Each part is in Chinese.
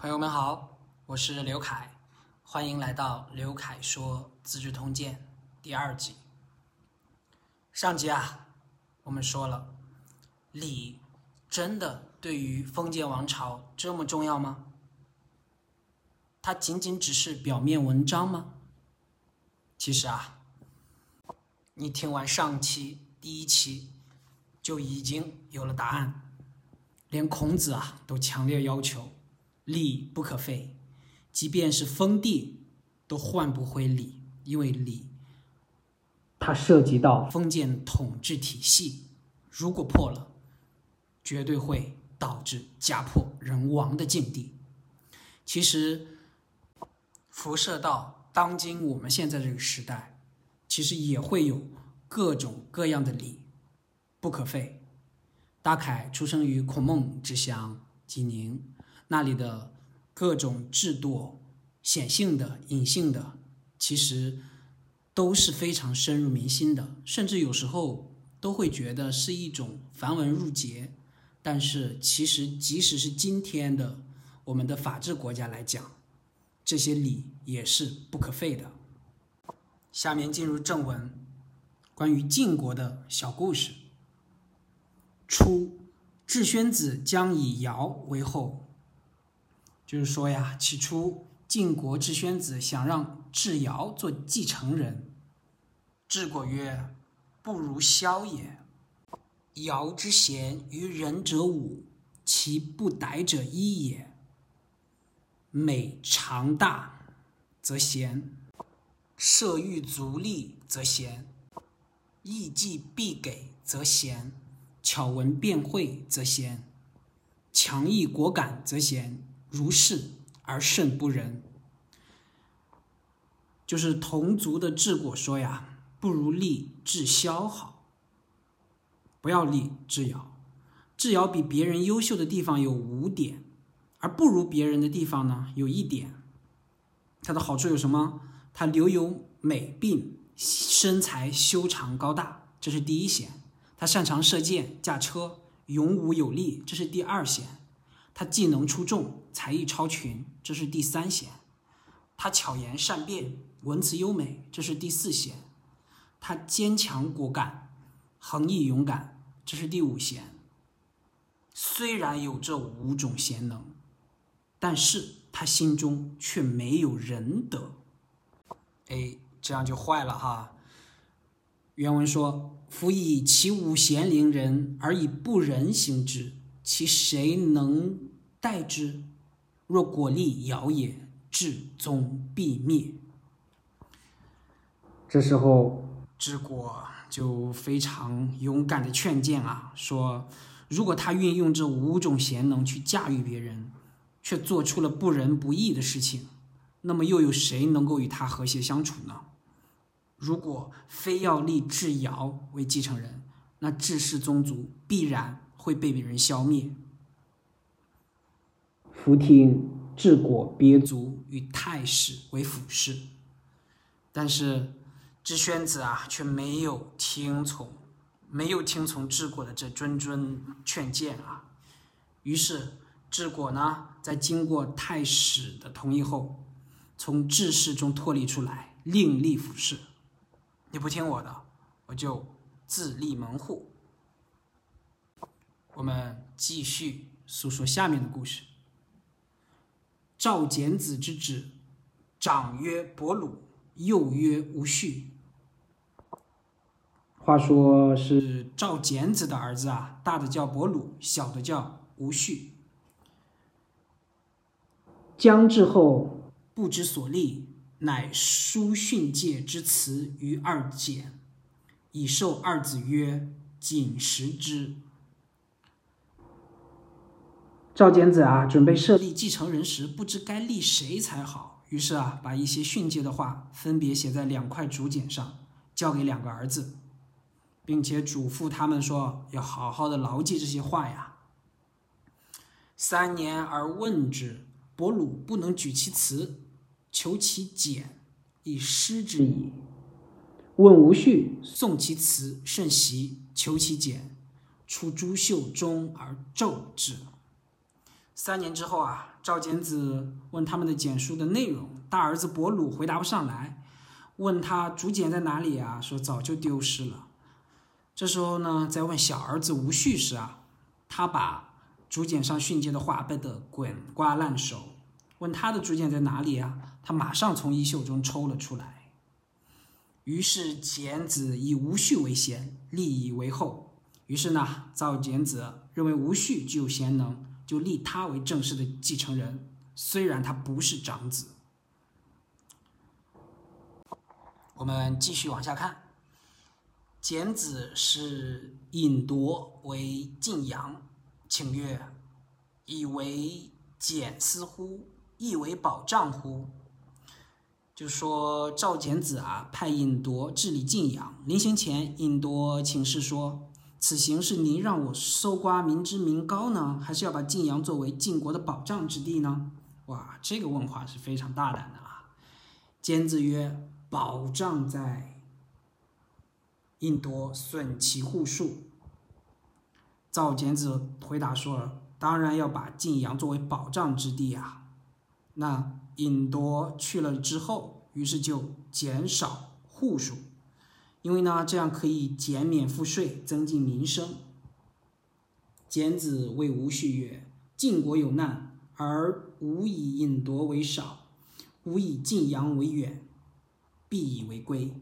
朋友们好，我是刘凯，欢迎来到刘凯说《资治通鉴》第二集。上集啊，我们说了，礼真的对于封建王朝这么重要吗？它仅仅只是表面文章吗？其实啊，你听完上期第一期就已经有了答案，连孔子啊都强烈要求。礼不可废，即便是封地都换不回礼，因为礼它涉及到封建统治体系，如果破了，绝对会导致家破人亡的境地。其实，辐射到当今我们现在这个时代，其实也会有各种各样的礼不可废。大凯出生于孔孟之乡济宁。那里的各种制度，显性的、隐性的，其实都是非常深入民心的，甚至有时候都会觉得是一种繁文缛节。但是，其实即使是今天的我们的法治国家来讲，这些礼也是不可废的。下面进入正文，关于晋国的小故事。初，智宣子将以尧为后。就是说呀，起初晋国智宣子想让智尧做继承人，智果曰：“不如萧也。尧之贤于人者五，其不逮者一也。美长大则贤，射欲足利则贤，义计必给则贤，巧文辩会则贤，强毅果敢则贤。”如是而甚不仁，就是同族的治果说呀，不如立智萧好，不要立智尧。智尧比别人优秀的地方有五点，而不如别人的地方呢有一点。它的好处有什么？它留有美并身材修长高大，这是第一贤。他擅长射箭驾车，勇武有力，这是第二贤。他技能出众，才艺超群，这是第三贤；他巧言善辩，文辞优美，这是第四贤；他坚强果敢，恒毅勇敢，这是第五贤。虽然有这五种贤能，但是他心中却没有仁德。哎，这样就坏了哈。原文说：“夫以其五贤凌人，而以不仁行之。”其谁能代之？若果立尧也，至宗必灭。这时候，治国就非常勇敢的劝谏啊，说如果他运用这五种贤能去驾驭别人，却做出了不仁不义的事情，那么又有谁能够与他和谐相处呢？如果非要立智尧为继承人，那智氏宗族必然。会被别人消灭。福听治国别族与太史为辅事，但是智宣子啊却没有听从，没有听从治国的这谆谆劝谏啊。于是治国呢，在经过太史的同意后，从治世中脱离出来，另立府事。你不听我的，我就自立门户。我们继续诉说下面的故事。赵简子之子，长曰伯鲁，幼曰无恤。话说是赵简子的儿子啊，大的叫伯鲁，小的叫无恤。将至后，不知所立，乃书训诫之词于二简，以授二子曰：“谨食之。”赵简子啊，准备设立继承人时，不知该立谁才好，于是啊，把一些训诫的话分别写在两块竹简上，交给两个儿子，并且嘱咐他们说，要好好的牢记这些话呀。三年而问之，伯鲁不能举其辞，求其简，以失之矣。问无恤，诵其辞甚习，求其简，出朱袖中而骤之。三年之后啊，赵简子问他们的简书的内容，大儿子伯鲁回答不上来，问他竹简在哪里啊？说早就丢失了。这时候呢，在问小儿子吴旭时啊，他把竹简上训诫的话背得滚瓜烂熟。问他的竹简在哪里啊？他马上从衣袖中抽了出来。于是简子以吴旭为先，立以为后。于是呢，赵简子认为吴旭具有贤能，就立他为正式的继承人，虽然他不是长子。我们继续往下看。简子是引夺为晋阳，请曰：“以为简思乎？亦为保障乎？”就说赵简子啊，派尹铎治理晋阳。临行前，尹铎请示说：“此行是您让我搜刮民脂民膏呢，还是要把晋阳作为晋国的保障之地呢？”哇，这个问话是非常大胆的啊！简子曰：“保障在。”印多损其户数。赵简子回答说：“当然要把晋阳作为保障之地啊。”那尹多去了之后，于是就减少户数，因为呢，这样可以减免赋税，增进民生。简子谓吴续曰：“晋国有难，而吾以引夺为少，吾以晋阳为远，必以为归。”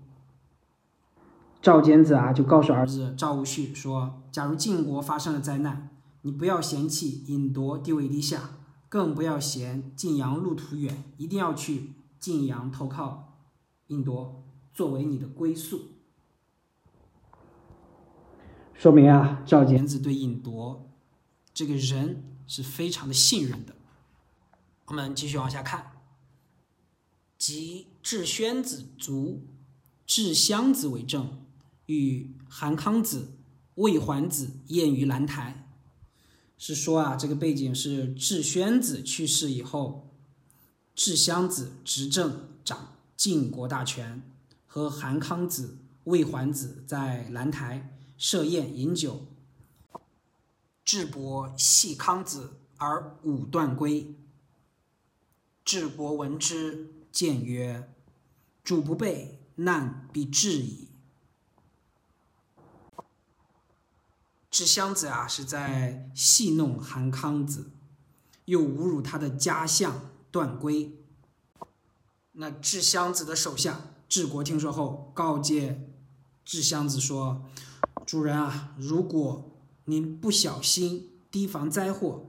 赵简子啊，就告诉儿子赵无恤说：“假如晋国发生了灾难，你不要嫌弃尹夺地位低下，更不要嫌晋阳路途远，一定要去晋阳投靠引夺，作为你的归宿。”说明啊，赵简子对尹铎这个人是非常的信任的。我们继续往下看，即智宣子卒，智襄子为政。与韩康子、魏桓子宴于兰台，是说啊，这个背景是智宣子去世以后，智襄子执政掌晋国大权，和韩康子、魏桓子在兰台设宴饮酒。智伯系康子而武断归。智伯闻之，谏曰：“主不备，难必至矣。”智襄子啊，是在戏弄韩康子，又侮辱他的家相段归。那智襄子的手下智国听说后，告诫智襄子说：“主人啊，如果您不小心提防灾祸，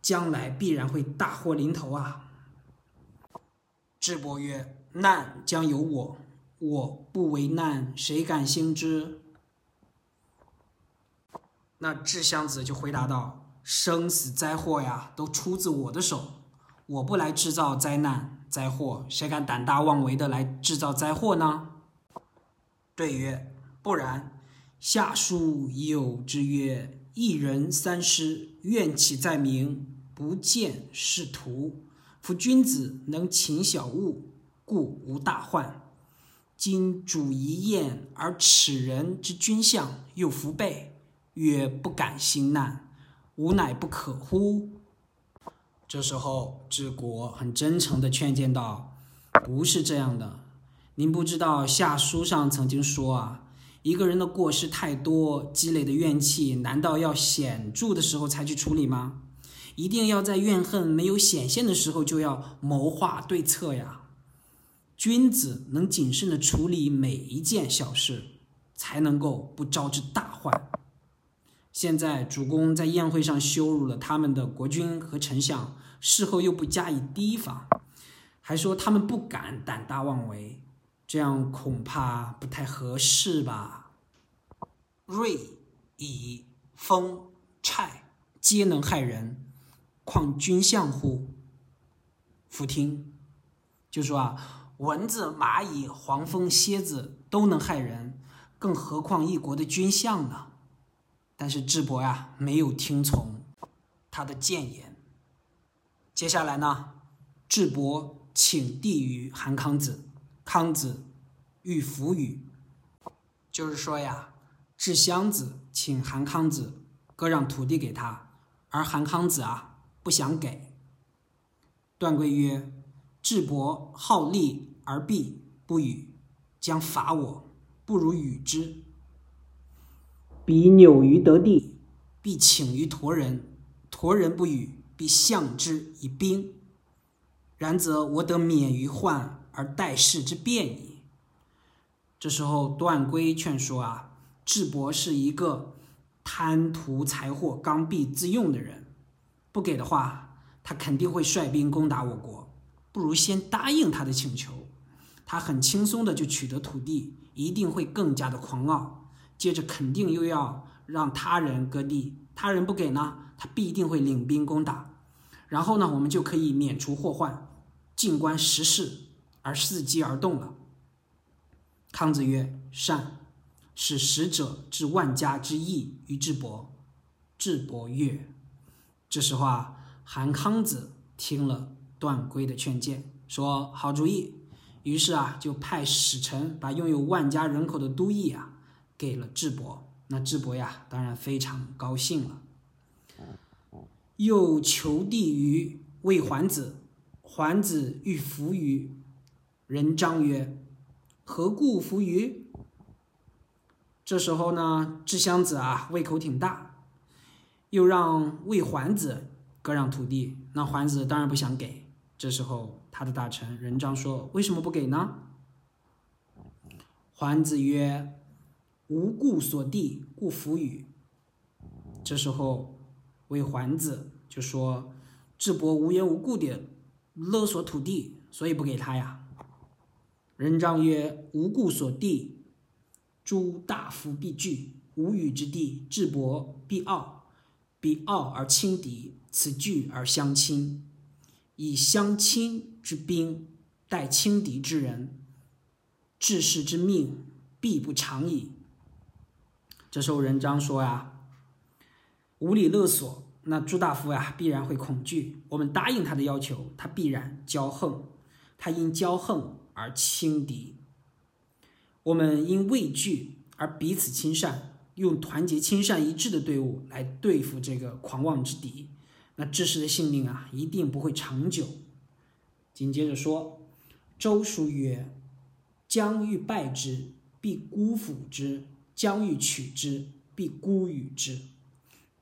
将来必然会大祸临头啊。”智伯曰：“难将有我，我不为难，谁敢兴之？”那智襄子就回答道：“生死灾祸呀，都出自我的手。我不来制造灾难灾祸，谁敢胆大妄为的来制造灾祸呢？”对曰：“不然。夏书有之曰：‘一人三失，怨气在明，不见是徒。夫君子能勤小物，故无大患。今主一宴而耻人之君相，又弗备。’”曰：“不敢兴难，吾乃不可乎？”这时候，治国很真诚地劝谏道：“不是这样的，您不知道夏书上曾经说啊，一个人的过失太多，积累的怨气，难道要显著的时候才去处理吗？一定要在怨恨没有显现的时候就要谋划对策呀。君子能谨慎地处理每一件小事，才能够不招致大患。”现在主公在宴会上羞辱了他们的国君和丞相，事后又不加以提防，还说他们不敢胆大妄为，这样恐怕不太合适吧？锐、蚁、风、虿，皆能害人，况君相乎？俯听，就说啊，蚊子、蚂蚁、黄蜂、蝎子都能害人，更何况一国的君相呢？但是智伯呀，没有听从他的谏言。接下来呢，智伯请地于韩康子，康子欲服与，就是说呀，智襄子请韩康子割让土地给他，而韩康子啊不想给。段贵曰：“智伯好利而弊，不与，将伐我，不如与之。彼纽于得地，必请于驼人，驼人不与，必相之以兵。然则我得免于患，而待事之变矣。”这时候，段圭劝说啊，智伯是一个贪图财货、刚愎自用的人，不给的话，他肯定会率兵攻打我国。不如先答应他的请求，他很轻松的就取得土地，一定会更加的狂傲。接着肯定又要让他人割地，他人不给呢，他必定会领兵攻打。然后呢，我们就可以免除祸患，静观时势而伺机而动了。康子曰：“善。”使使者至万家之义于智伯。智伯悦。这时候啊，韩康子听了。段圭的劝谏说：“好主意。”于是啊，就派使臣把拥有万家人口的都邑啊给了智伯。那智伯呀，当然非常高兴了。又求地于魏桓子，桓子欲服于人章曰：“何故服于？”这时候呢，智襄子啊胃口挺大，又让魏桓子割让土地。那桓子当然不想给。这时候，他的大臣人章说：“为什么不给呢？”桓子曰：“无故所地，故弗与。”这时候，魏桓子就说：“智伯无缘无故的勒索土地，所以不给他呀。”人章曰：“无故所地，诸大夫必惧；无与之地，智伯必傲。必傲而轻敌，此惧而相亲。”以相亲之兵待轻敌之人，治世之命必不长矣。这时候，人章说呀：“无理勒索，那朱大夫呀必然会恐惧。我们答应他的要求，他必然骄横。他因骄横而轻敌，我们因畏惧而彼此亲善，用团结亲善一致的队伍来对付这个狂妄之敌。”那志士的性命啊，一定不会长久。紧接着说，周书曰：“将欲败之，必孤辅之；将欲取之，必孤与之。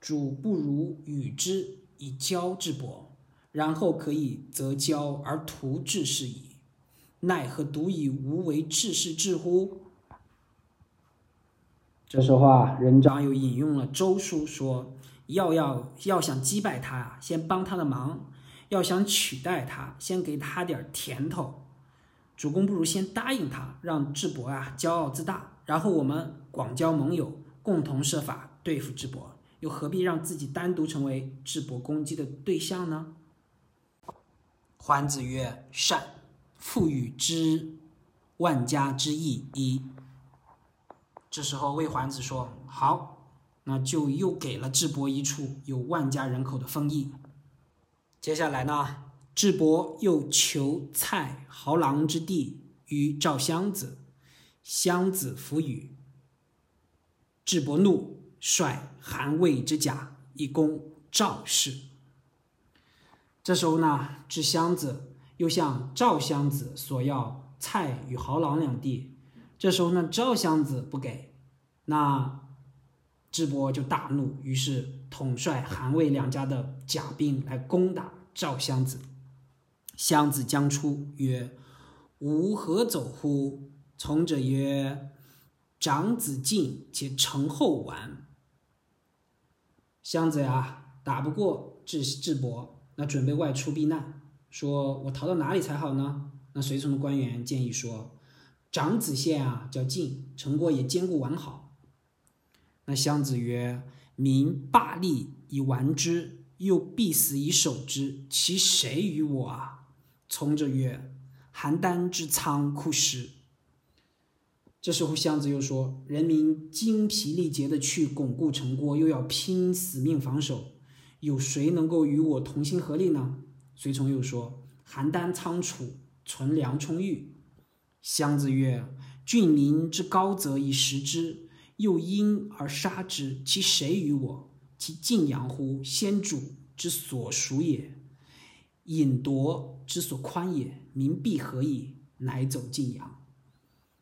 主不如与之以交之伯，然后可以择交而图治士矣。奈何独以无为治世治乎？”这时候啊，任章又引用了周书说。要要要想击败他啊，先帮他的忙；要想取代他，先给他点甜头。主公不如先答应他，让智伯啊骄傲自大，然后我们广交盟友，共同设法对付智伯。又何必让自己单独成为智伯攻击的对象呢？桓子曰：“善。”赋予之万家之义一。这时候魏桓子说：“好。”那就又给了智伯一处有万家人口的封邑。接下来呢，智伯又求蔡豪郎之地于赵襄子，襄子弗与。智伯怒，率韩魏之甲以攻赵氏。这时候呢，智襄子又向赵襄子索要蔡与豪郎两地。这时候呢，赵襄子不给，那。智伯就大怒，于是统帅韩魏两家的甲兵来攻打赵襄子。襄子将出，曰：“吾何走乎？”从者曰：“长子进，且成后完。”襄子呀，打不过智智伯，那准备外出避难，说：“我逃到哪里才好呢？”那随从的官员建议说：“长子县啊，叫晋，成国也坚固完好。”那襄子曰：“民霸利以玩之，又必死以守之，其谁与我啊？”从者曰：“邯郸之仓库师。”这时候襄子又说：“人民精疲力竭的去巩固城郭，又要拼死命防守，有谁能够与我同心合力呢？”随从又说：“邯郸仓储，存粮充裕。”襄子曰：“郡民之高则以食之。”又因而杀之，其谁与我？其晋阳乎？先主之所属也，引夺之所宽也。民必何以？乃走晋阳。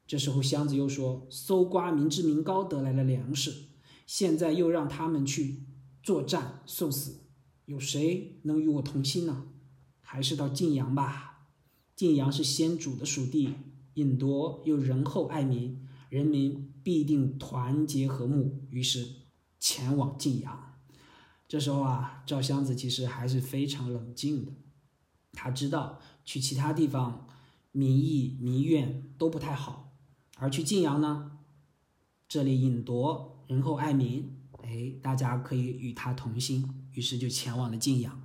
这时候，箱子又说：“搜刮民脂民膏得来的粮食，现在又让他们去作战受死，有谁能与我同心呢？还是到晋阳吧。晋阳是先主的属地，引夺又仁厚爱民，人民必定团结和睦。于是前往晋阳。这时候啊，赵襄子其实还是非常冷静的，他知道去其他地方，民意民怨都不太好。”而去晋阳呢？这里引夺仁厚爱民，哎，大家可以与他同心，于是就前往了晋阳。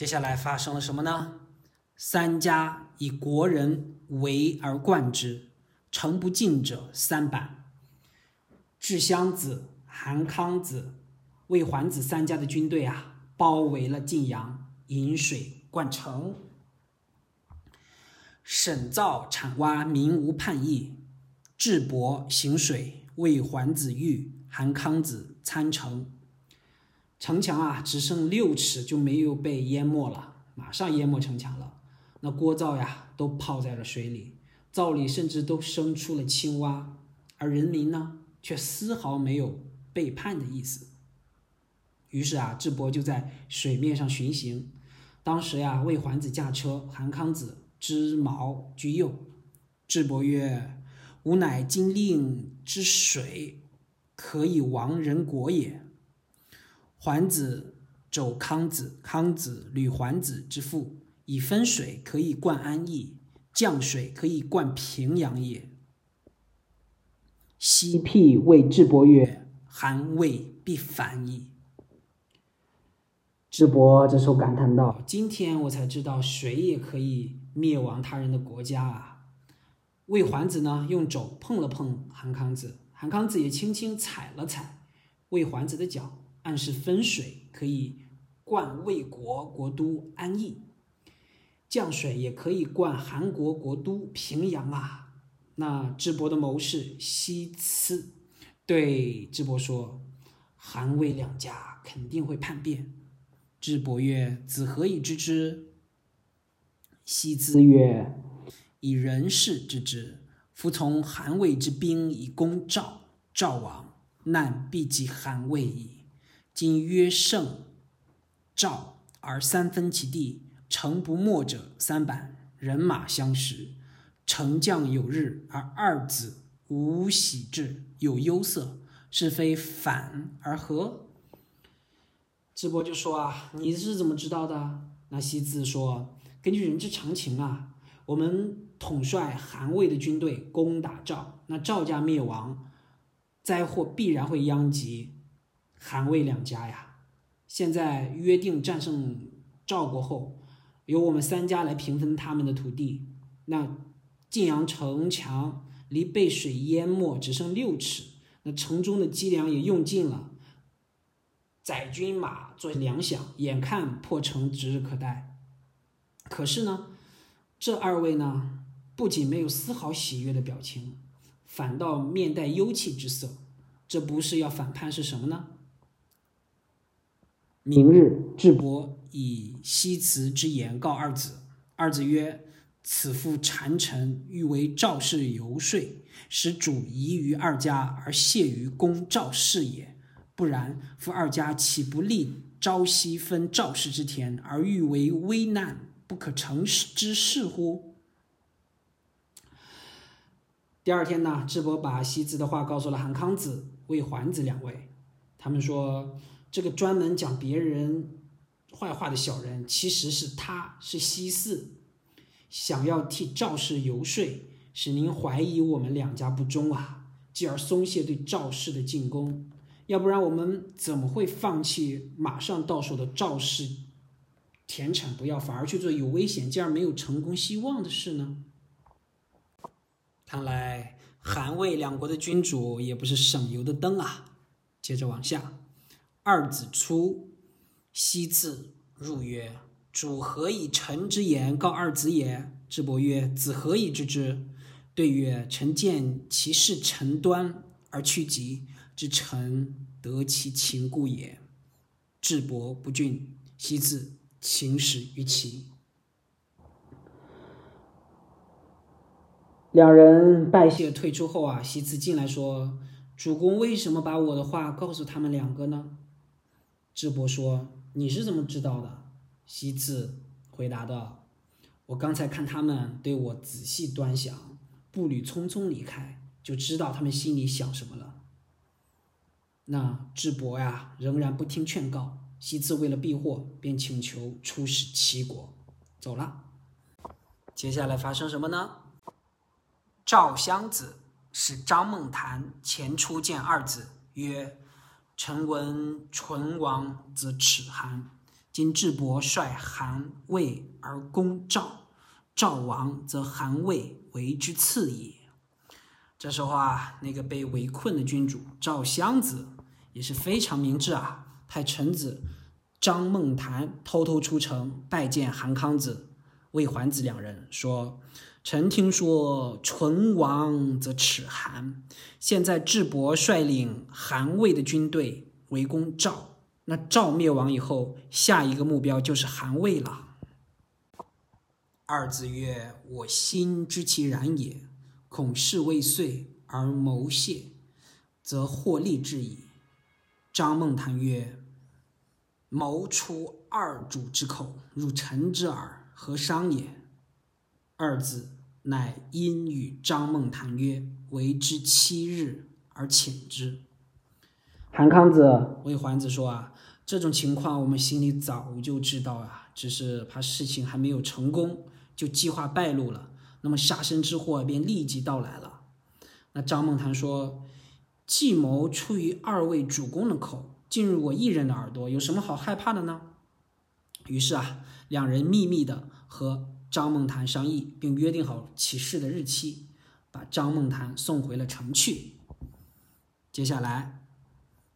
接下来发生了什么呢？三家以国人为而冠之，城不进者三板。智襄子、韩康子、魏桓子三家的军队啊，包围了晋阳，引水灌城。沈造铲挖，民无叛意；智伯行水，魏桓子御，韩康子参城。城墙啊，只剩六尺就没有被淹没了，马上淹没城墙了。那锅灶呀，都泡在了水里，灶里甚至都生出了青蛙。而人民呢，却丝毫没有背叛的意思。于是啊，智伯就在水面上巡行。当时呀，魏桓子驾车，韩康子。之矛居右，智伯曰：“吾乃今令之水，可以亡人国也。桓子肘康子，康子履桓子之父，以分水可以灌安邑，降水可以灌平阳也。”西辟谓智伯曰：“韩魏必反矣。”智伯这时候感叹道：“今天我才知道，水也可以。”灭亡他人的国家啊！魏桓子呢，用肘碰了碰韩康子，韩康子也轻轻踩了踩魏桓子的脚，暗示分水可以灌魏国国都安邑，降水也可以灌韩国国都平阳啊！那智伯的谋士西辞对智伯说：“韩魏两家肯定会叛变。”智伯曰：“子何以知之？”西咨曰：“以人事知之。夫从韩魏之兵以攻赵，赵亡，难必及韩魏矣。今曰胜赵而三分其地，城不没者三板，人马相食，城将有日，而二子无喜志，有忧色，是非反而合。”智伯就说：“啊，你是怎么知道的？”那西子说。根据人之常情啊，我们统帅韩魏的军队攻打赵，那赵家灭亡，灾祸必然会殃及韩魏两家呀。现在约定战胜赵国后，由我们三家来平分他们的土地。那晋阳城墙离被水淹没只剩六尺，那城中的积粮也用尽了，载军马做粮饷，眼看破城指日可待。可是呢，这二位呢，不仅没有丝毫喜悦的表情，反倒面带忧戚之色。这不是要反叛是什么呢？明日，智伯以西辞之言告二子。二子曰：“此父谗臣，欲为赵氏游说，使主疑于二家而泄于公赵氏也。不然，夫二家岂不立朝夕分赵氏之田，而欲为危难？”不可成之事乎？第二天呢，智伯把西子的话告诉了韩康子、魏桓子两位。他们说，这个专门讲别人坏话的小人，其实是他，是西四，想要替赵氏游说，使您怀疑我们两家不忠啊，继而松懈对赵氏的进攻。要不然，我们怎么会放弃马上到手的赵氏？田产不要，反而去做有危险进而没有成功希望的事呢？看来韩魏两国的君主也不是省油的灯啊！接着往下，二子出，西自入曰：“主何以臣之言告二子也？”智伯曰：“子何以知之？”对曰：“臣见其事臣端而趋吉，知臣得其情故也。”智伯不俊，惜自秦始于齐。两人拜谢退出后啊，西辞进来说：“主公为什么把我的话告诉他们两个呢？”智伯说：“你是怎么知道的？”西次回答道：“我刚才看他们对我仔细端详，步履匆匆离开，就知道他们心里想什么了。”那智伯呀，仍然不听劝告。西次为了避祸，便请求出使齐国，走了。接下来发生什么呢？赵襄子使张孟谈前出见二子，曰：“臣闻唇王则齿韩，今智伯率韩魏而攻赵，赵王则韩魏为之次也。”这时候啊，那个被围困的君主赵襄子也是非常明智啊，派臣子张孟谈偷偷出城拜见韩康子、魏桓子两人，说。臣听说，唇亡则齿寒。现在智伯率领韩魏的军队围攻赵，那赵灭亡以后，下一个目标就是韩魏了。二子曰：“我心知其然也，恐事未遂而谋泄，则获利之矣。”张孟谈曰：“谋出二主之口，入臣之耳，何伤也？”二子乃因与张孟谈曰：“为之七日而遣之。”韩康子、为桓子说：“啊，这种情况我们心里早就知道啊，只是怕事情还没有成功，就计划败露了，那么杀身之祸便立即到来了。”那张孟谈说：“计谋出于二位主公的口，进入我一人的耳朵，有什么好害怕的呢？”于是啊，两人秘密的和。张梦谈商议，并约定好起事的日期，把张梦谈送回了城去。接下来，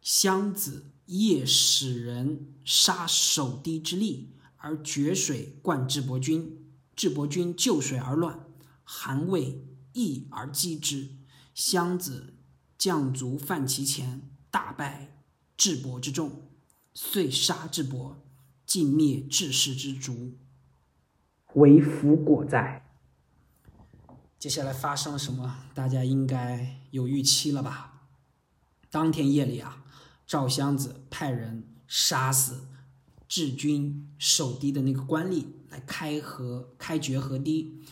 襄子夜使人杀守堤之吏，而决水灌智伯军，智伯军就水而乱，韩魏易而击之。襄子将卒犯其前，大败智伯之众，遂杀智伯，尽灭智氏之族。为福果在。接下来发生了什么？大家应该有预期了吧？当天夜里啊，赵襄子派人杀死治军守堤的那个官吏，来开河、开决河堤，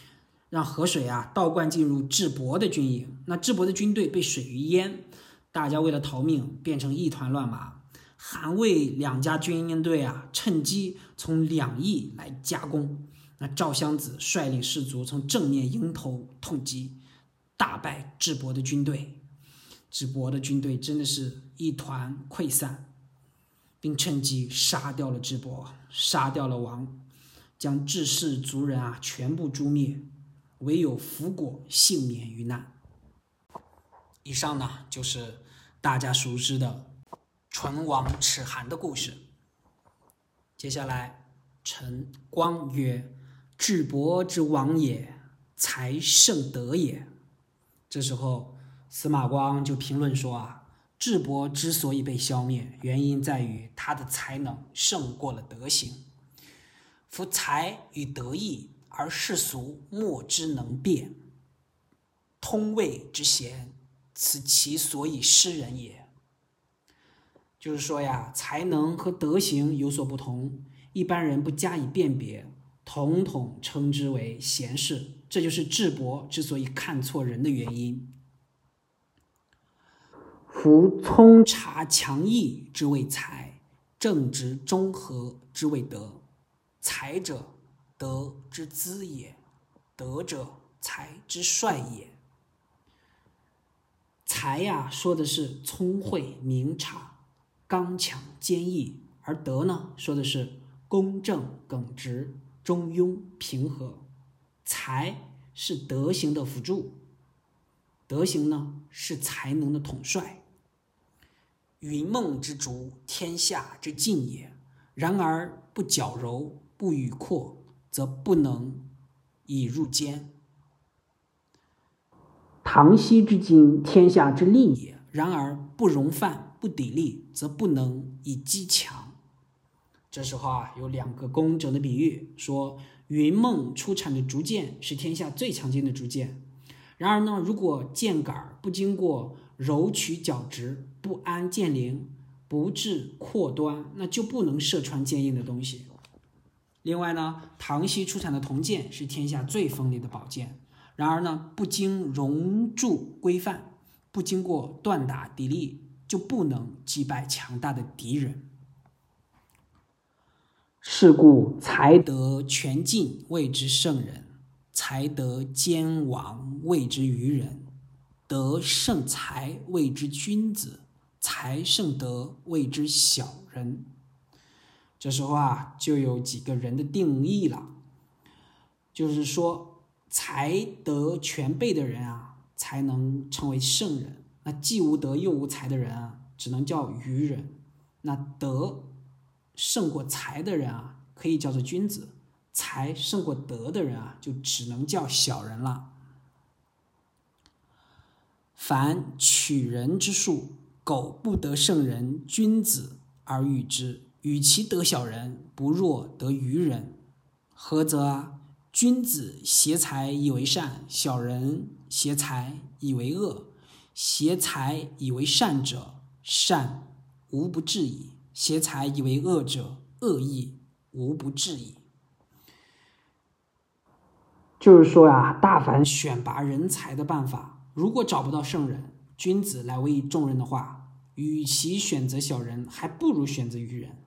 让河水啊倒灌进入智伯的军营。那智伯的军队被水鱼淹，大家为了逃命，变成一团乱麻。韩魏两家军营队啊，趁机从两翼来夹攻。那赵襄子率领士卒从正面迎头痛击，大败智伯的军队。智伯的军队真的是一团溃散，并趁机杀掉了智伯，杀掉了王，将智氏族人啊全部诛灭，唯有福果幸免于难。以上呢就是大家熟知的唇亡齿寒的故事。接下来，陈光曰。智伯之亡也，才胜德也。这时候，司马光就评论说啊，智伯之所以被消灭，原因在于他的才能胜过了德行。夫才与德异，而世俗莫之能辨。通谓之贤，此其所以失人也。就是说呀，才能和德行有所不同，一般人不加以辨别。统统称之为贤士，这就是智伯之所以看错人的原因。夫聪察强毅之谓才，正直中和之谓德。才者，德之资也；德者，才之帅也。才呀，说的是聪慧明察、刚强坚毅；而德呢，说的是公正耿直。中庸平和，才是德行的辅助，德行呢是才能的统帅。云梦之竹，天下之尽也。然而不矫揉，不与阔，则不能以入坚。唐西之金，天下之利也。然而不容犯，不砥砺，则不能以击强。这时候啊，有两个工整的比喻，说云梦出产的竹剑是天下最强劲的竹剑。然而呢，如果剑杆不经过揉曲角直，不安剑灵，不致阔端，那就不能射穿坚硬的东西。另外呢，唐西出产的铜剑是天下最锋利的宝剑。然而呢，不经熔铸规范，不经过锻打砥砺，就不能击败强大的敌人。是故才德全尽谓之圣人，才德兼王谓之愚人，德胜才谓之君子，才胜德谓之小人。这时候啊，就有几个人的定义了，就是说才德全备的人啊，才能称为圣人；那既无德又无才的人啊，只能叫愚人。那德。胜过才的人啊，可以叫做君子；才胜过德的人啊，就只能叫小人了。凡取人之术，苟不得圣人、君子而与之，与其得小人，不若得愚人。何则？君子挟才以为善，小人挟才以为恶。挟才以为善者，善无不至矣。挟才以为恶者，恶意无不至矣。就是说呀，大凡选拔人才的办法，如果找不到圣人、君子来委以重任的话，与其选择小人，还不如选择愚人。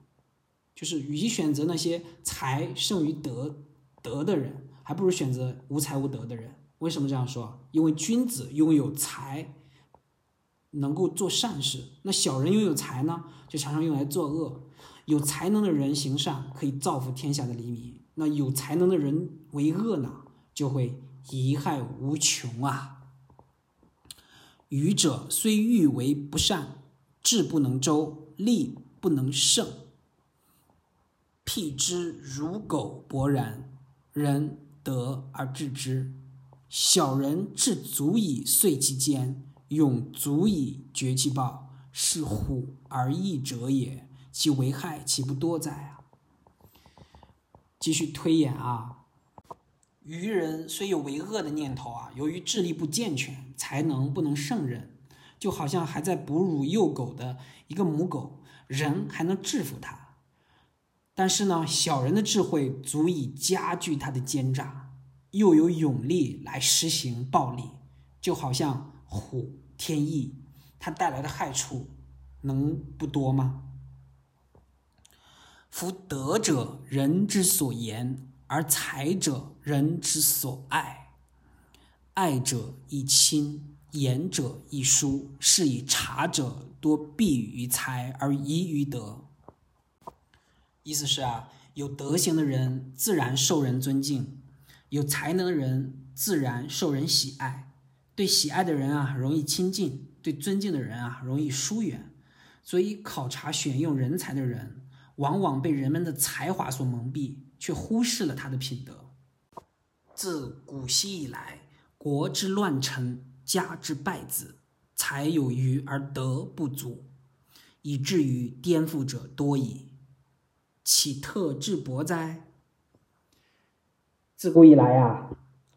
就是与其选择那些才胜于德德的人，还不如选择无才无德的人。为什么这样说？因为君子拥有才。能够做善事，那小人拥有才呢，就常常用来作恶。有才能的人行善，可以造福天下的黎民；那有才能的人为恶呢，就会贻害无穷啊。愚者虽欲为不善，智不能周，力不能胜，辟之如狗勃然，人得而治之。小人至足以遂其坚。勇足以绝其暴，是虎而易者也，其为害岂不多哉啊？继续推演啊，愚人虽有为恶的念头啊，由于智力不健全，才能不能胜任，就好像还在哺乳幼狗的一个母狗，人还能制服它。但是呢，小人的智慧足以加剧他的奸诈，又有勇力来实行暴力，就好像。虎天意，它带来的害处能不多吗？夫德者，人之所言；而才者，人之所爱。爱者亦亲，言者亦疏。是以察者多避于才而疑于德。意思是啊，有德行的人自然受人尊敬，有才能的人自然受人喜爱。对喜爱的人啊，容易亲近；对尊敬的人啊，容易疏远。所以，考察选用人才的人，往往被人们的才华所蒙蔽，却忽视了他的品德。自古稀以来，国之乱臣，家之败子，才有余而德不足，以至于颠覆者多矣。岂特智薄哉？自古以来啊，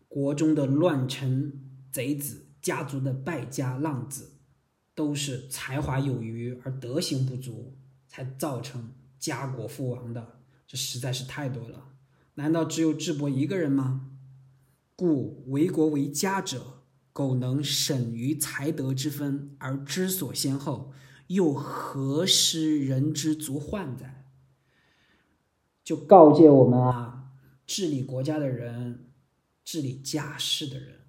国中的乱臣。贼子家族的败家浪子，都是才华有余而德行不足，才造成家国覆亡的。这实在是太多了。难道只有智伯一个人吗？故为国为家者，苟能审于才德之分而知所先后，又何失人之足患哉？就告诫我们啊，治理国家的人，治理家事的人。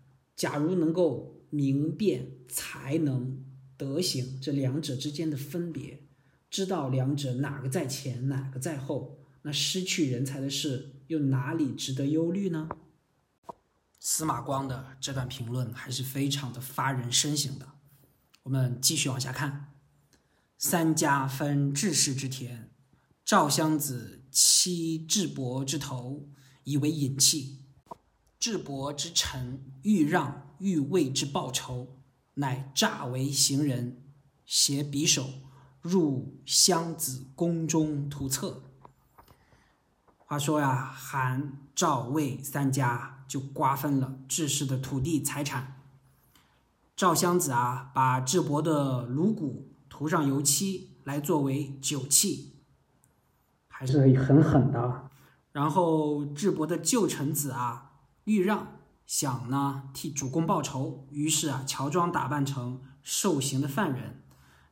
假如能够明辨才能、德行这两者之间的分别，知道两者哪个在前，哪个在后，那失去人才的事又哪里值得忧虑呢？司马光的这段评论还是非常的发人深省的。我们继续往下看：三家分治世之田，赵襄子欺智伯之头，以为隐器。智伯之臣欲让，欲为之报仇，乃诈为行人，携匕首入襄子宫中图策。话说呀，韩、赵、魏三家就瓜分了智氏的土地财产。赵襄子啊，把智伯的颅骨涂上油漆来作为酒器，还是很狠的。然后智伯的旧臣子啊，豫让想呢替主公报仇，于是啊乔装打扮成受刑的犯人，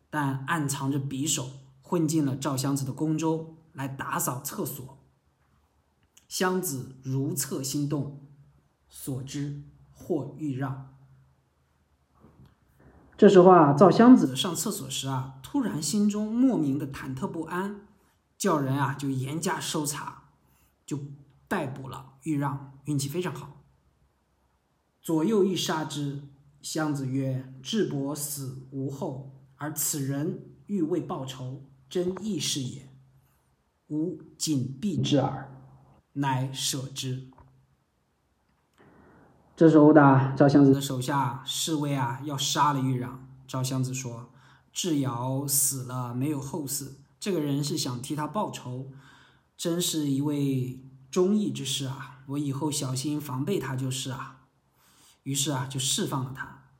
但暗藏着匕首，混进了赵襄子的宫中来打扫厕所。襄子如厕心动，所知或豫让。这时候啊，赵襄子上厕所时啊，突然心中莫名的忐忑不安，叫人啊就严加搜查，就逮捕了豫让，运气非常好。左右欲杀之，襄子曰：“智伯死无后，而此人欲为报仇，真义士也，吾谨避之耳。”乃舍之。这时候的赵襄子的手下侍卫啊，要杀了豫让。赵襄子说：“智瑶死了，没有后嗣。这个人是想替他报仇，真是一位忠义之士啊！我以后小心防备他就是啊。”于是啊，就释放了他。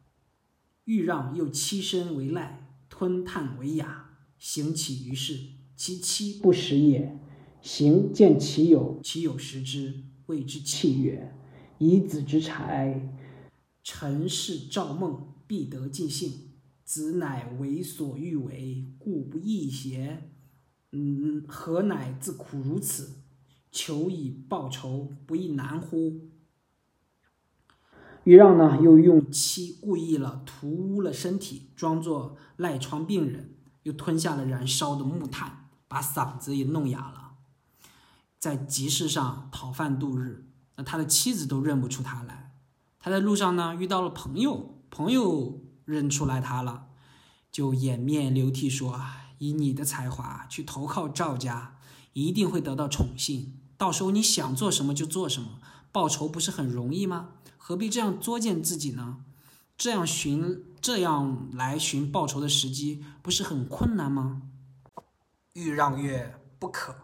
豫让又欺身为赖，吞炭为雅，行起于世，其妻不食也。行见其有，其有食之，谓之器曰：“以子之财，臣是赵梦，必得尽兴。子乃为所欲为，故不义邪？嗯，何乃自苦如此？求以报仇，不亦难乎？”豫让呢，又用漆故意了涂污了身体，装作赖床病人，又吞下了燃烧的木炭，把嗓子也弄哑了。在集市上讨饭度日，那他的妻子都认不出他来。他在路上呢遇到了朋友，朋友认出来他了，就掩面流涕说：“以你的才华去投靠赵家，一定会得到宠幸。到时候你想做什么就做什么，报仇不是很容易吗？何必这样作践自己呢？这样寻这样来寻报仇的时机，不是很困难吗？”豫让曰：“不可。”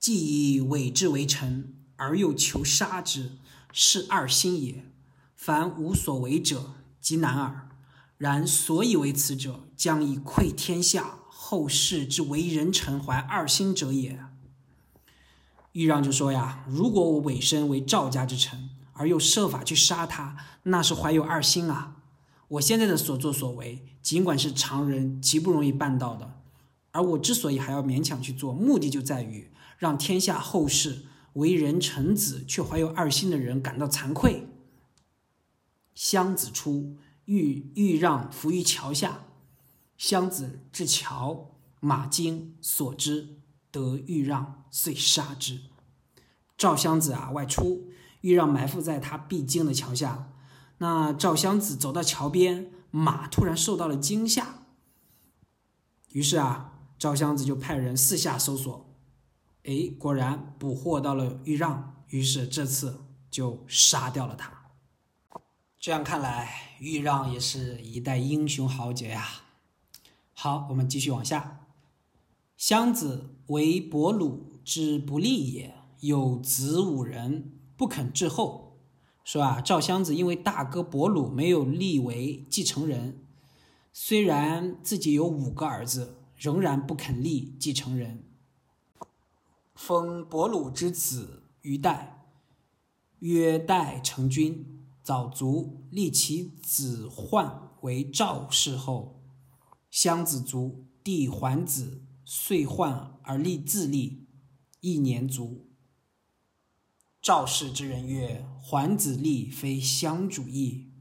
既以伪之为臣，而又求杀之，是二心也。凡无所为者，即难耳。然所以为此者，将以窥天下后世之为人臣怀二心者也。豫让就说呀：“如果我委身为赵家之臣，而又设法去杀他，那是怀有二心啊。我现在的所作所为，尽管是常人极不容易办到的，而我之所以还要勉强去做，目的就在于。”让天下后世为人臣子却怀有二心的人感到惭愧。襄子出，欲欲让伏于桥下。襄子至桥，马惊所之，得欲让，遂杀之。赵襄子啊外出，欲让埋伏在他必经的桥下。那赵襄子走到桥边，马突然受到了惊吓。于是啊，赵襄子就派人四下搜索。哎，果然捕获到了豫让，于是这次就杀掉了他。这样看来，豫让也是一代英雄豪杰呀。好，我们继续往下。襄子为伯鲁之不利也，有子五人，不肯至后。说啊，赵襄子因为大哥伯鲁没有立为继承人，虽然自己有五个儿子，仍然不肯立继承人。封伯鲁之子于代，曰代成君。早卒，立其子焕为赵氏后。襄子卒，弟桓子遂患而立自立，一年卒。赵氏之人曰：桓子立非相主义，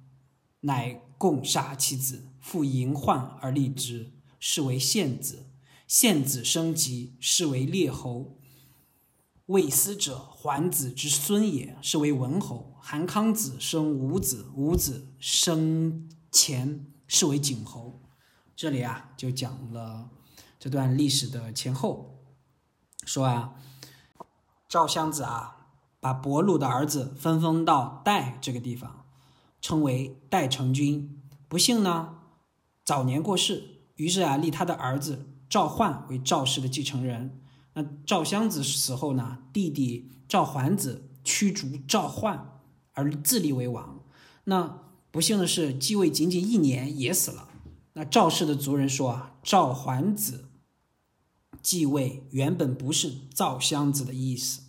乃共杀其子，复迎患而立之，是为献子。献子生疾，是为列侯。魏斯者，桓子之孙也，是为文侯。韩康子生五子，五子生前，是为景侯。这里啊，就讲了这段历史的前后。说啊，赵襄子啊，把伯鲁的儿子分封到代这个地方，称为代成君。不幸呢，早年过世，于是啊，立他的儿子赵焕为赵氏的继承人。那赵襄子死后呢，弟弟赵桓子驱逐赵焕，而自立为王。那不幸的是，继位仅仅一年也死了。那赵氏的族人说啊，赵桓子继位原本不是赵襄子的意思。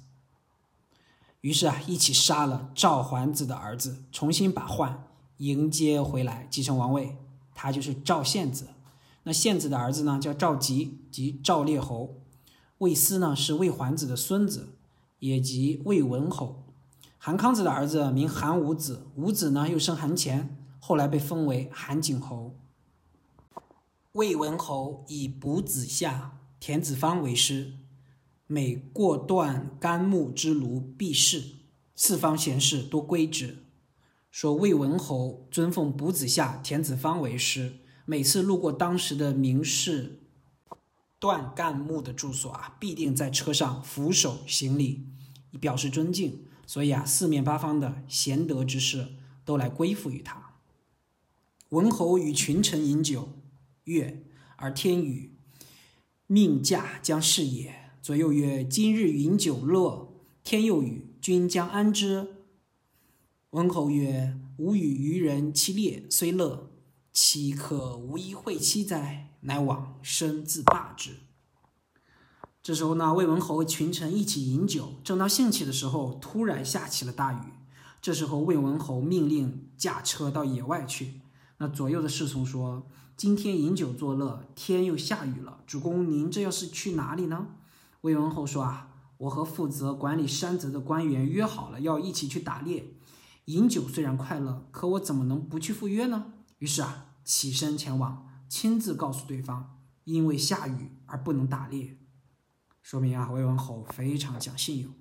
于是啊，一起杀了赵桓子的儿子，重新把焕迎接回来继承王位。他就是赵献子。那献子的儿子呢，叫赵吉，即赵烈侯。魏斯呢，是魏桓子的孙子，也即魏文侯。韩康子的儿子名韩武子，武子呢又生韩虔，后来被封为韩景侯。魏文侯以卜子夏、田子方为师，每过断干木之庐，必视，四方贤士多归之。说魏文侯尊奉卜子夏、田子方为师，每次路过当时的名士段干木的住所啊，必定在车上俯首行礼，以表示尊敬。所以啊，四面八方的贤德之士都来归附于他。文侯与群臣饮酒，乐而天雨，命驾将逝也。左右曰：“今日饮酒乐，天又雨，君将安之？”文侯曰：“吾与愚人其列虽乐，岂可无一会期哉？”乃往生自罢之。这时候呢，魏文侯和群臣一起饮酒，正到兴起的时候，突然下起了大雨。这时候，魏文侯命令驾车到野外去。那左右的侍从说：“今天饮酒作乐，天又下雨了，主公您这要是去哪里呢？”魏文侯说：“啊，我和负责管理山泽的官员约好了，要一起去打猎。饮酒虽然快乐，可我怎么能不去赴约呢？”于是啊，起身前往，亲自告诉对方，因为下雨而不能打猎。说明啊，魏文侯非常讲信用。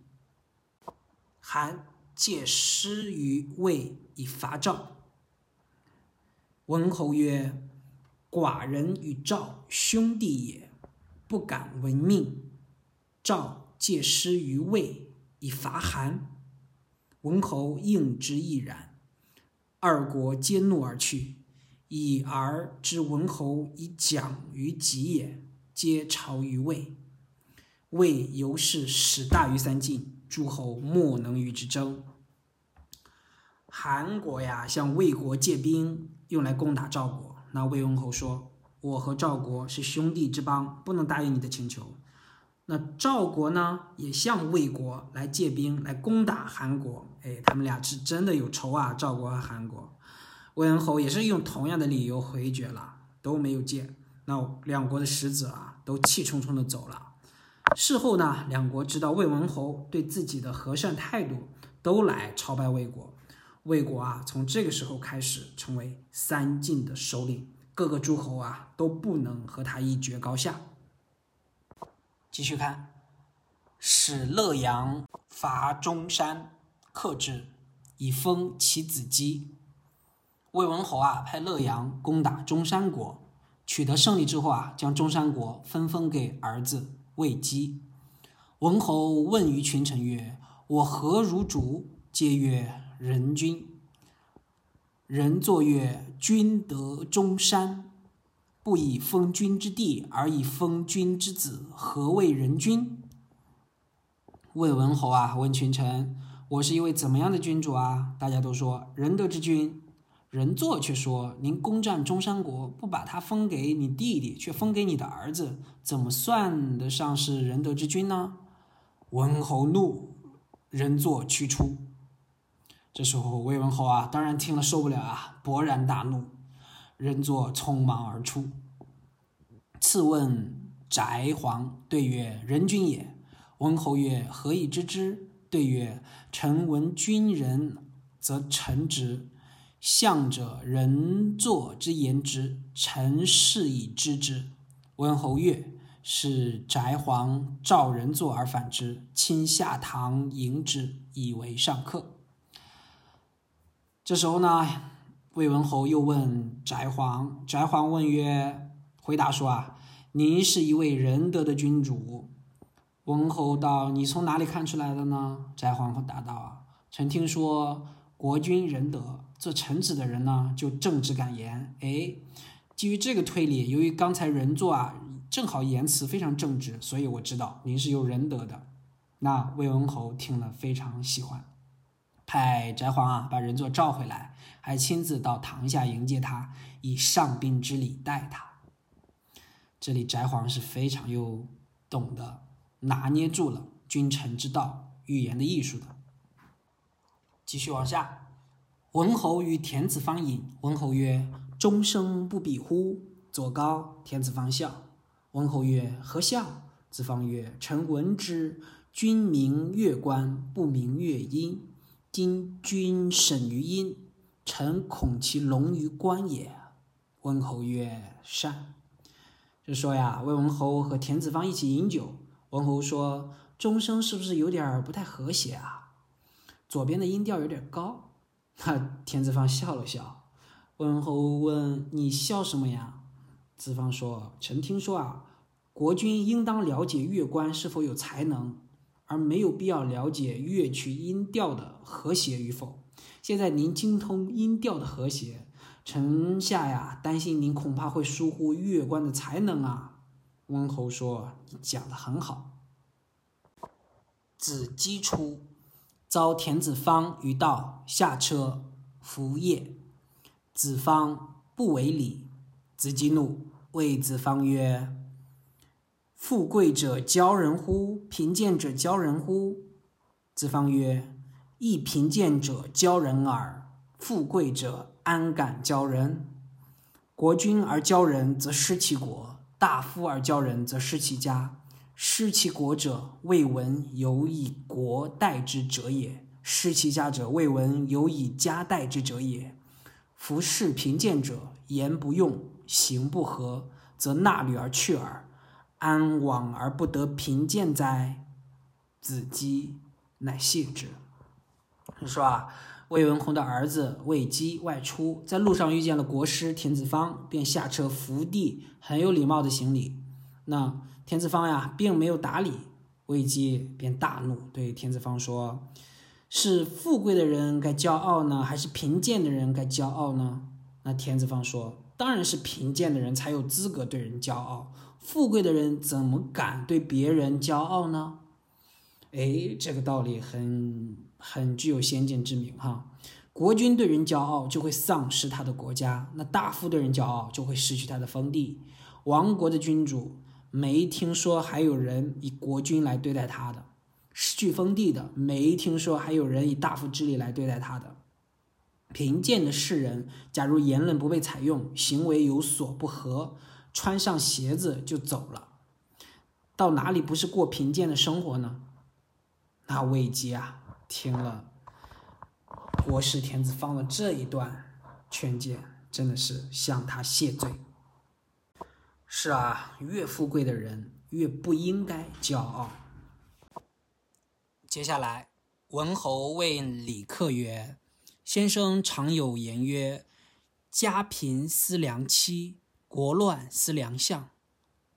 韩借诗于魏以伐赵。文侯曰：“寡人与赵兄弟也，不敢违命。赵借诗于魏以伐韩。”文侯应之亦然。二国皆怒而去，以而知文侯以讲于己也，皆朝于魏。魏由是始大于三晋，诸侯莫能与之争。韩国呀，向魏国借兵，用来攻打赵国。那魏文侯说：“我和赵国是兄弟之邦，不能答应你的请求。”那赵国呢，也向魏国来借兵，来攻打韩国。哎，他们俩是真的有仇啊！赵国和韩国，魏文侯也是用同样的理由回绝了，都没有借。那两国的使者啊，都气冲冲的走了。事后呢，两国知道魏文侯对自己的和善态度，都来朝拜魏国。魏国啊，从这个时候开始成为三晋的首领，各个诸侯啊都不能和他一决高下。继续看，使乐阳伐中山，克之，以封其子姬。魏文侯啊，派乐阳攻打中山国，取得胜利之后啊，将中山国分封给儿子。魏姬，文侯问于群臣曰：“我何如主？”皆曰：“人君。”人作曰：“君得中山，不以封君之地，而以封君之子，何谓人君？”魏文侯啊，问群臣：“我是一位怎么样的君主啊？”大家都说：“仁德之君。”人作却说：“您攻占中山国，不把他封给你弟弟，却封给你的儿子，怎么算得上是仁德之君呢？”文侯怒，人作驱出。这时候魏文侯啊，当然听了受不了啊，勃然大怒，人作匆忙而出。次问翟黄，对曰：“人君也。”文侯曰：“何以知之？”对曰：“臣闻君人，则臣之。”相者人作之言之，臣是以知之。文侯曰，使翟黄召人作而反之，亲下堂迎之，以为上客。这时候呢，魏文侯又问翟璜，翟璜问曰：“回答说啊，您是一位仁德的君主。”文侯道：“你从哪里看出来的呢？”翟黄答道：“啊，臣听说国君仁德。”做臣子的人呢，就正直敢言。哎，基于这个推理，由于刚才人作啊正好言辞非常正直，所以我知道您是有仁德的。那魏文侯听了非常喜欢，派翟璜啊把人座召回来，还亲自到堂下迎接他，以上宾之礼待他。这里翟璜是非常有懂得拿捏住了君臣之道、语言的艺术的。继续往下，文侯与田子方饮，文侯曰：“终生不比乎？”左高，田子方笑。文侯曰：“何笑？”子方曰：“臣闻之，君明月关，不明月阴。今君审于阴，臣恐其龙于关也。”温侯曰：“善。”就说呀，魏文侯和田子方一起饮酒。文侯说：“钟声是不是有点不太和谐啊？左边的音调有点高。”那田子方笑了笑。文侯问：“你笑什么呀？”子方说：“臣听说啊，国君应当了解乐官是否有才能，而没有必要了解乐曲音调的和谐与否。现在您精通音调的和谐，臣下呀担心您恐怕会疏忽乐官的才能啊。”温侯说：“你讲的很好。”子姬出，遭田子方于道，下车服谒。子方不为礼，子姬怒。谓子方曰：“富贵者骄人乎？贫贱者骄人乎？”子方曰：“亦贫贱者骄人耳。富贵者安敢骄人？国君而骄人，则失其国；大夫而骄人，则失其家。失其国者，未闻有以国代之者也；失其家者，未闻有以家代之者也。夫士贫贱者，言不用。”行不合，则纳履而去耳，安往而不得贫贱哉？子姬乃谢之。说啊，魏文侯的儿子魏姬外出，在路上遇见了国师田子方，便下车伏地，很有礼貌的行礼。那田子方呀，并没有答理，魏姬便大怒，对田子方说：“是富贵的人该骄傲呢，还是贫贱的人该骄傲呢？”那田子方说。当然是贫贱的人才有资格对人骄傲，富贵的人怎么敢对别人骄傲呢？哎，这个道理很很具有先见之明哈。国君对人骄傲，就会丧失他的国家；那大夫对人骄傲，就会失去他的封地。亡国的君主没听说还有人以国君来对待他的；失去封地的没听说还有人以大夫之礼来对待他的。贫贱的世人，假如言论不被采用，行为有所不合，穿上鞋子就走了，到哪里不是过贫贱的生活呢？那魏姬啊，听了国师田子方的这一段劝谏，真的是向他谢罪。是啊，越富贵的人越不应该骄傲。接下来，文侯问李克曰。先生常有言曰：“家贫思良妻，国乱思良相。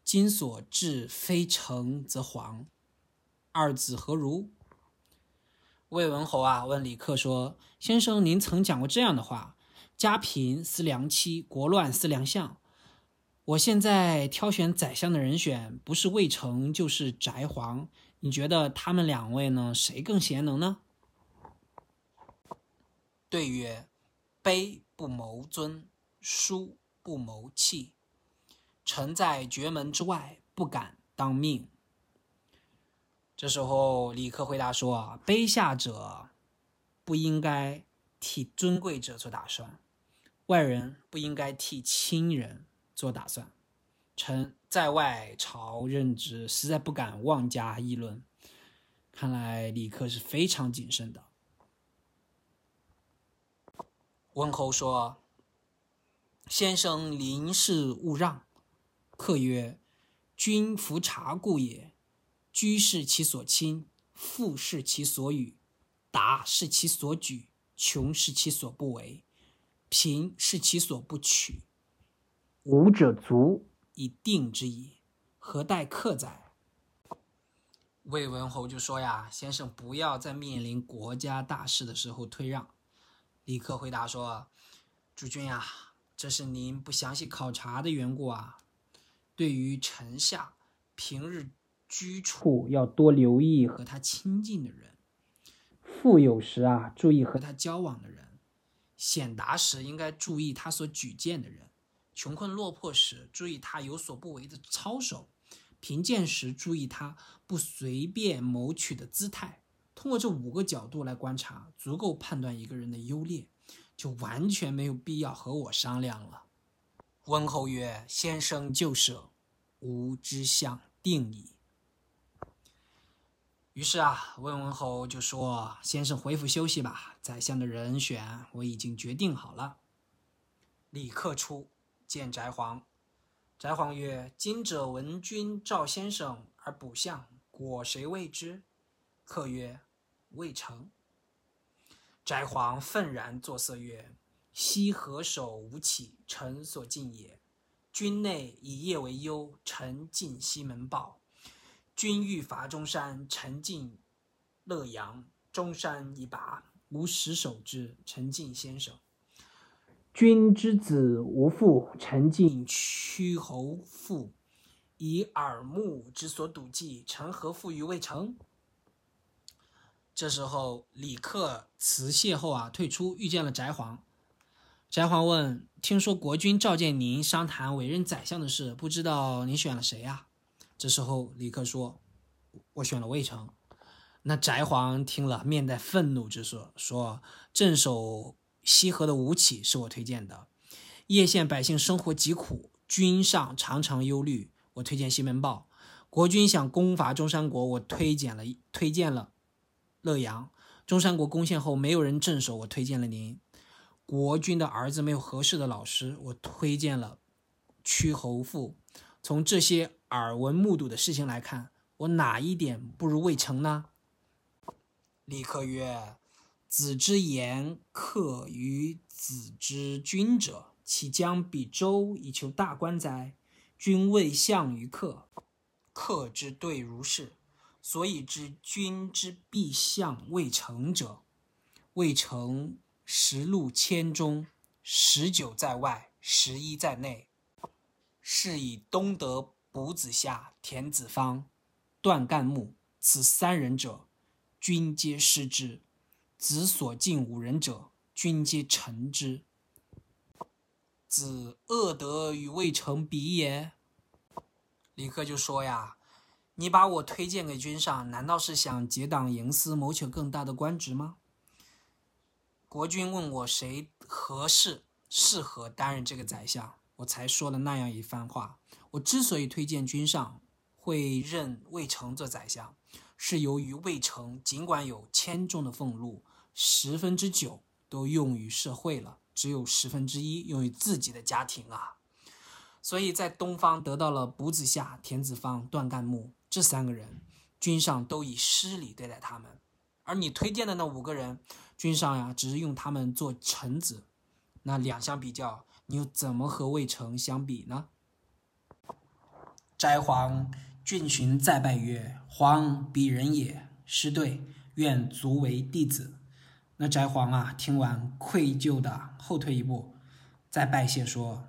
今所至，非成则亡。二子何如？”魏文侯啊，问李克说：“先生，您曾讲过这样的话：‘家贫思良妻，国乱思良相。’我现在挑选宰相的人选，不是魏成，就是翟璜。你觉得他们两位呢，谁更贤能呢？”对曰：“卑不谋尊，疏不谋气。臣在绝门之外，不敢当命。”这时候，李克回答说：“，卑下者不应该替尊贵者做打算，外人不应该替亲人做打算。臣在外朝任职，实在不敢妄加议论。看来李克是非常谨慎的。”温侯说：“先生临事勿让。”客曰：“君服察故也。居是其所亲，富是其所与，达是其所举，穷是其所不为，贫是其所不取。吾者足以定之矣，何待客哉？”魏文侯就说：“呀，先生不要在面临国家大事的时候退让。”李克回答说：“主君呀，这是您不详细考察的缘故啊。对于臣下平日居处要多留意和他亲近的人，富有时啊，注意和他交往的人；显达时应该注意他所举荐的人；穷困落魄时注意他有所不为的操守；贫贱时注意他不随便谋取的姿态。通过这五个角度来观察，足够判断一个人的优劣，就完全没有必要和我商量了。温侯曰：“先生就舍，吾之相定矣。”于是啊，温文侯就说：“先生回府休息吧，宰相的人选我已经决定好了。”李克出见翟璜，翟璜曰：“今者闻君召先生而卜相，果谁谓之？”客曰：“未成。”翟璜愤然作色曰：“昔何首吴起，臣所敬也。君内以夜为忧，臣进西门豹。君欲伐中山，臣进乐阳。中山已拔，吾实守之。臣敬先生。君之子无父，臣敬敬屈侯父，以耳目之所睹计，臣何负于魏成？这时候，李克辞谢后啊，退出，遇见了翟皇。翟皇问：“听说国君召见您商谈委任宰相的事，不知道您选了谁呀、这时候，李克说：“我选了魏成。”那翟皇听了，面带愤怒之色，说：“镇守西河的吴起是我推荐的，叶县百姓生活疾苦，君上常常忧虑，我推荐西门豹。国君想攻伐中山国，我推荐了推荐了乐阳。中山国攻陷后，没有人镇守，我推荐了您。国君的儿子没有合适的老师，我推荐了屈侯父。从这些耳闻目睹的事情来看，我哪一点不如魏成呢？李克曰：“子之言克于子之君者，其将比周以求大官哉？君未相于客，客之对如是，所以知君之必相未成者。未成十禄千中，十九在外，十一在内。是以东德卜子夏、田子方、段干木此三人者，君皆失之；子所敬五人者，君皆臣之。子恶德与魏成比也。李克就说呀：“你把我推荐给君上，难道是想结党营私，谋求更大的官职吗？”国君问我谁合适、适合担任这个宰相，我才说了那样一番话。我之所以推荐君上会任魏成做宰相，是由于魏成尽管有千重的俸禄，十分之九都用于社会了，只有十分之一用于自己的家庭啊。所以在东方得到了卜子夏、田子方、段干木这三个人，君上都以失礼对待他们，而你推荐的那五个人。君上呀，只是用他们做臣子，那两相比较，你又怎么和魏成相比呢？翟皇郡寻再拜曰：“皇鄙人也，师对，愿足为弟子。”那翟皇啊，听完愧疚的后退一步，再拜谢说：“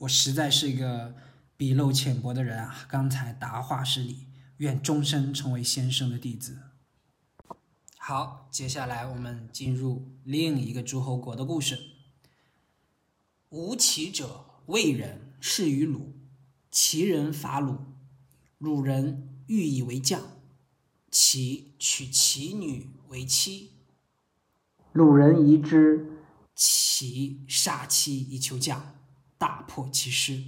我实在是一个鄙陋浅薄的人啊，刚才答话失礼，愿终身成为先生的弟子。”好，接下来我们进入另一个诸侯国的故事。吴起者，魏人，仕于鲁。齐人伐鲁，鲁人欲以为将，齐娶齐女为妻。鲁人疑之，齐杀妻以求将，大破其师。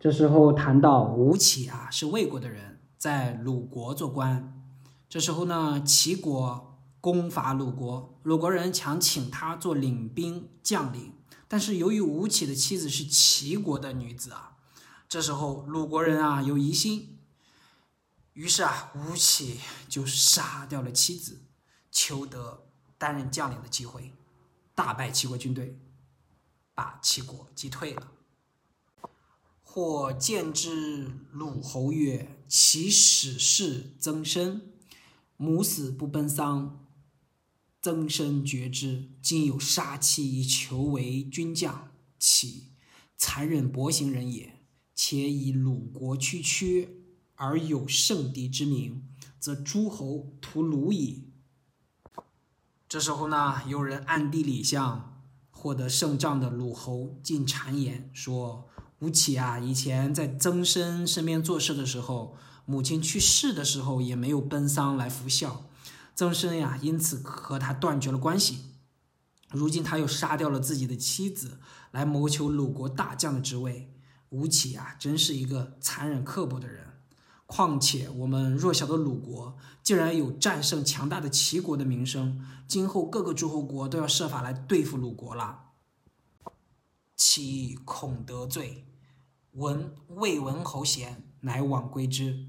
这时候谈到吴起啊，是魏国的人，在鲁国做官。这时候呢，齐国攻伐鲁国，鲁国人想请他做领兵将领，但是由于吴起的妻子是齐国的女子啊，这时候鲁国人啊有疑心，于是啊，吴起就杀掉了妻子，求得担任将领的机会，大败齐国军队，把齐国击退了。或见之鲁侯曰：“其始事曾参，母死不奔丧，曾参绝之。今有杀妻以求为军将，岂残忍薄行人也。且以鲁国区区而有圣敌之名，则诸侯图鲁矣。这时候呢，有人暗地里向获得胜仗的鲁侯进谗言，说吴起啊，以前在曾参身边做事的时候，母亲去世的时候也没有奔丧来服孝，曾参呀，因此和他断绝了关系。如今他又杀掉了自己的妻子，来谋求鲁国大将的职位。吴起啊，真是一个残忍刻薄的人。况且我们弱小的鲁国，竟然有战胜强大的齐国的名声，今后各个诸侯国都要设法来对付鲁国了。岂恐得罪，闻魏文侯贤，乃往归之。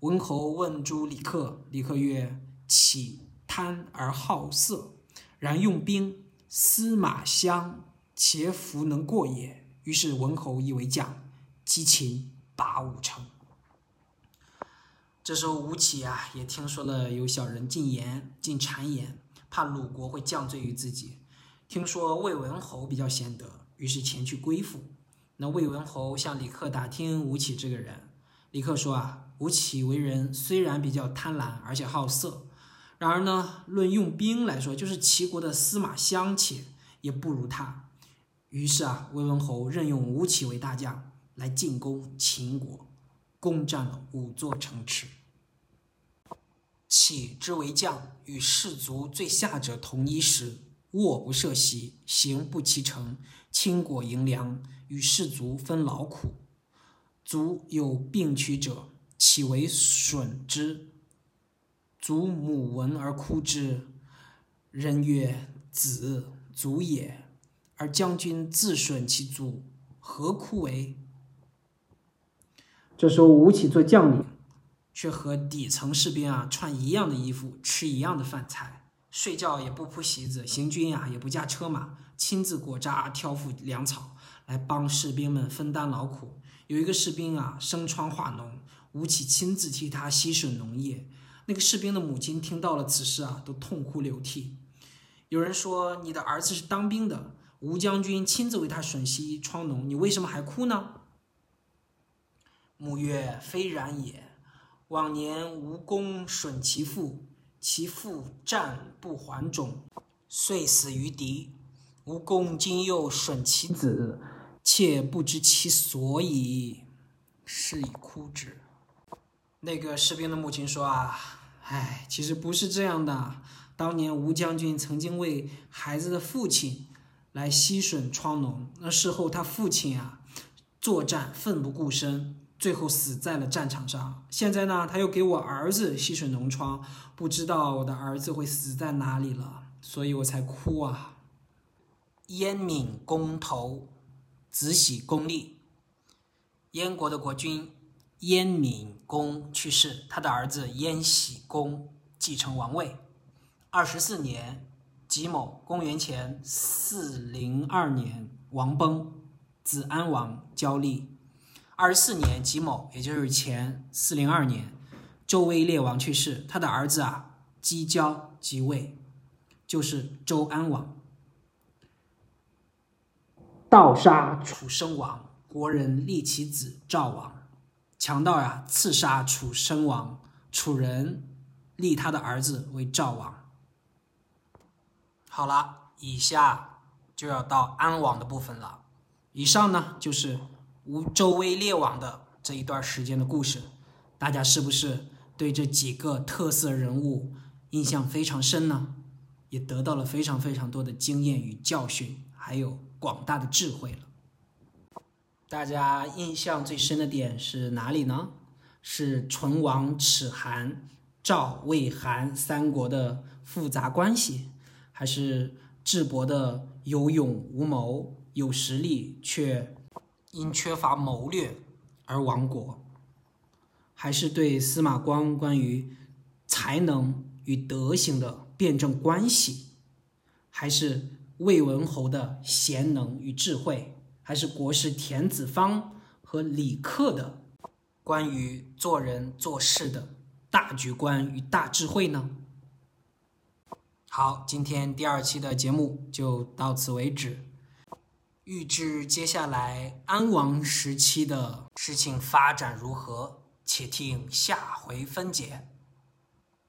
文侯问诸李克，李克曰：“岂贪而好色，然用兵，司马相，且弗能过也。”于是文侯以为将，击秦拔五城。这时候吴起啊，也听说了有小人进言、进谗言，怕鲁国会降罪于自己。听说魏文侯比较贤德，于是前去归附。那魏文侯向李克打听吴起这个人，李克说啊，吴起为人虽然比较贪婪，而且好色，然而呢，论用兵来说，就是齐国的司马相且也不如他。于是啊，魏文侯任用吴起为大将，来进攻秦国，攻占了五座城池。起之为将，与士卒最下者同一时，卧不涉席，行不其成，轻果盈粮，与士卒分劳苦。卒有病躯者，岂为损之？卒母闻而哭之，人曰：“子卒也。”而将军自损其卒，何哭为？这时候，吴起做将领，却和底层士兵啊穿一样的衣服，吃一样的饭菜，睡觉也不铺席子，行军呀也不驾车马，亲自裹扎挑负粮草，来帮士兵们分担劳苦。有一个士兵啊生疮化脓，吴起亲自替他吸吮脓液。那个士兵的母亲听到了此事啊，都痛哭流涕。有人说：“你的儿子是当兵的。”吴将军亲自为他吮吸疮脓，你为什么还哭呢？母曰：“非然也。往年吴公吮其父，其父战不还种，遂死于敌。吴公今又损其子，妾不知其所以，是以哭之。”那个士兵的母亲说：“啊，唉，其实不是这样的。当年吴将军曾经为孩子的父亲。”来吸吮疮脓，那事后他父亲啊，作战奋不顾身，最后死在了战场上。现在呢，他又给我儿子吸吮脓疮，不知道我的儿子会死在哪里了，所以我才哭啊。燕闵公投，子喜公立。燕国的国君燕闵公去世，他的儿子燕喜公继承王位。二十四年。己卯，公元前四零二年，王崩，子安王交立。二十四年己卯，也就是前四零二年，周威烈王去世，他的儿子啊姬交即位，就是周安王。盗杀楚生王，国人立其子赵王。强盗呀，刺杀楚生王，楚人立他的儿子为赵王。好了，以下就要到安王的部分了。以上呢就是吴周威列王的这一段时间的故事。大家是不是对这几个特色人物印象非常深呢？也得到了非常非常多的经验与教训，还有广大的智慧了。大家印象最深的点是哪里呢？是唇亡齿寒、赵魏韩三国的复杂关系。还是智伯的有勇无谋，有实力却因缺乏谋略而亡国；还是对司马光关于才能与德行的辩证关系；还是魏文侯的贤能与智慧；还是国师田子方和李克的关于做人做事的大局观与大智慧呢？好，今天第二期的节目就到此为止。预知接下来安王时期的事情发展如何，且听下回分解。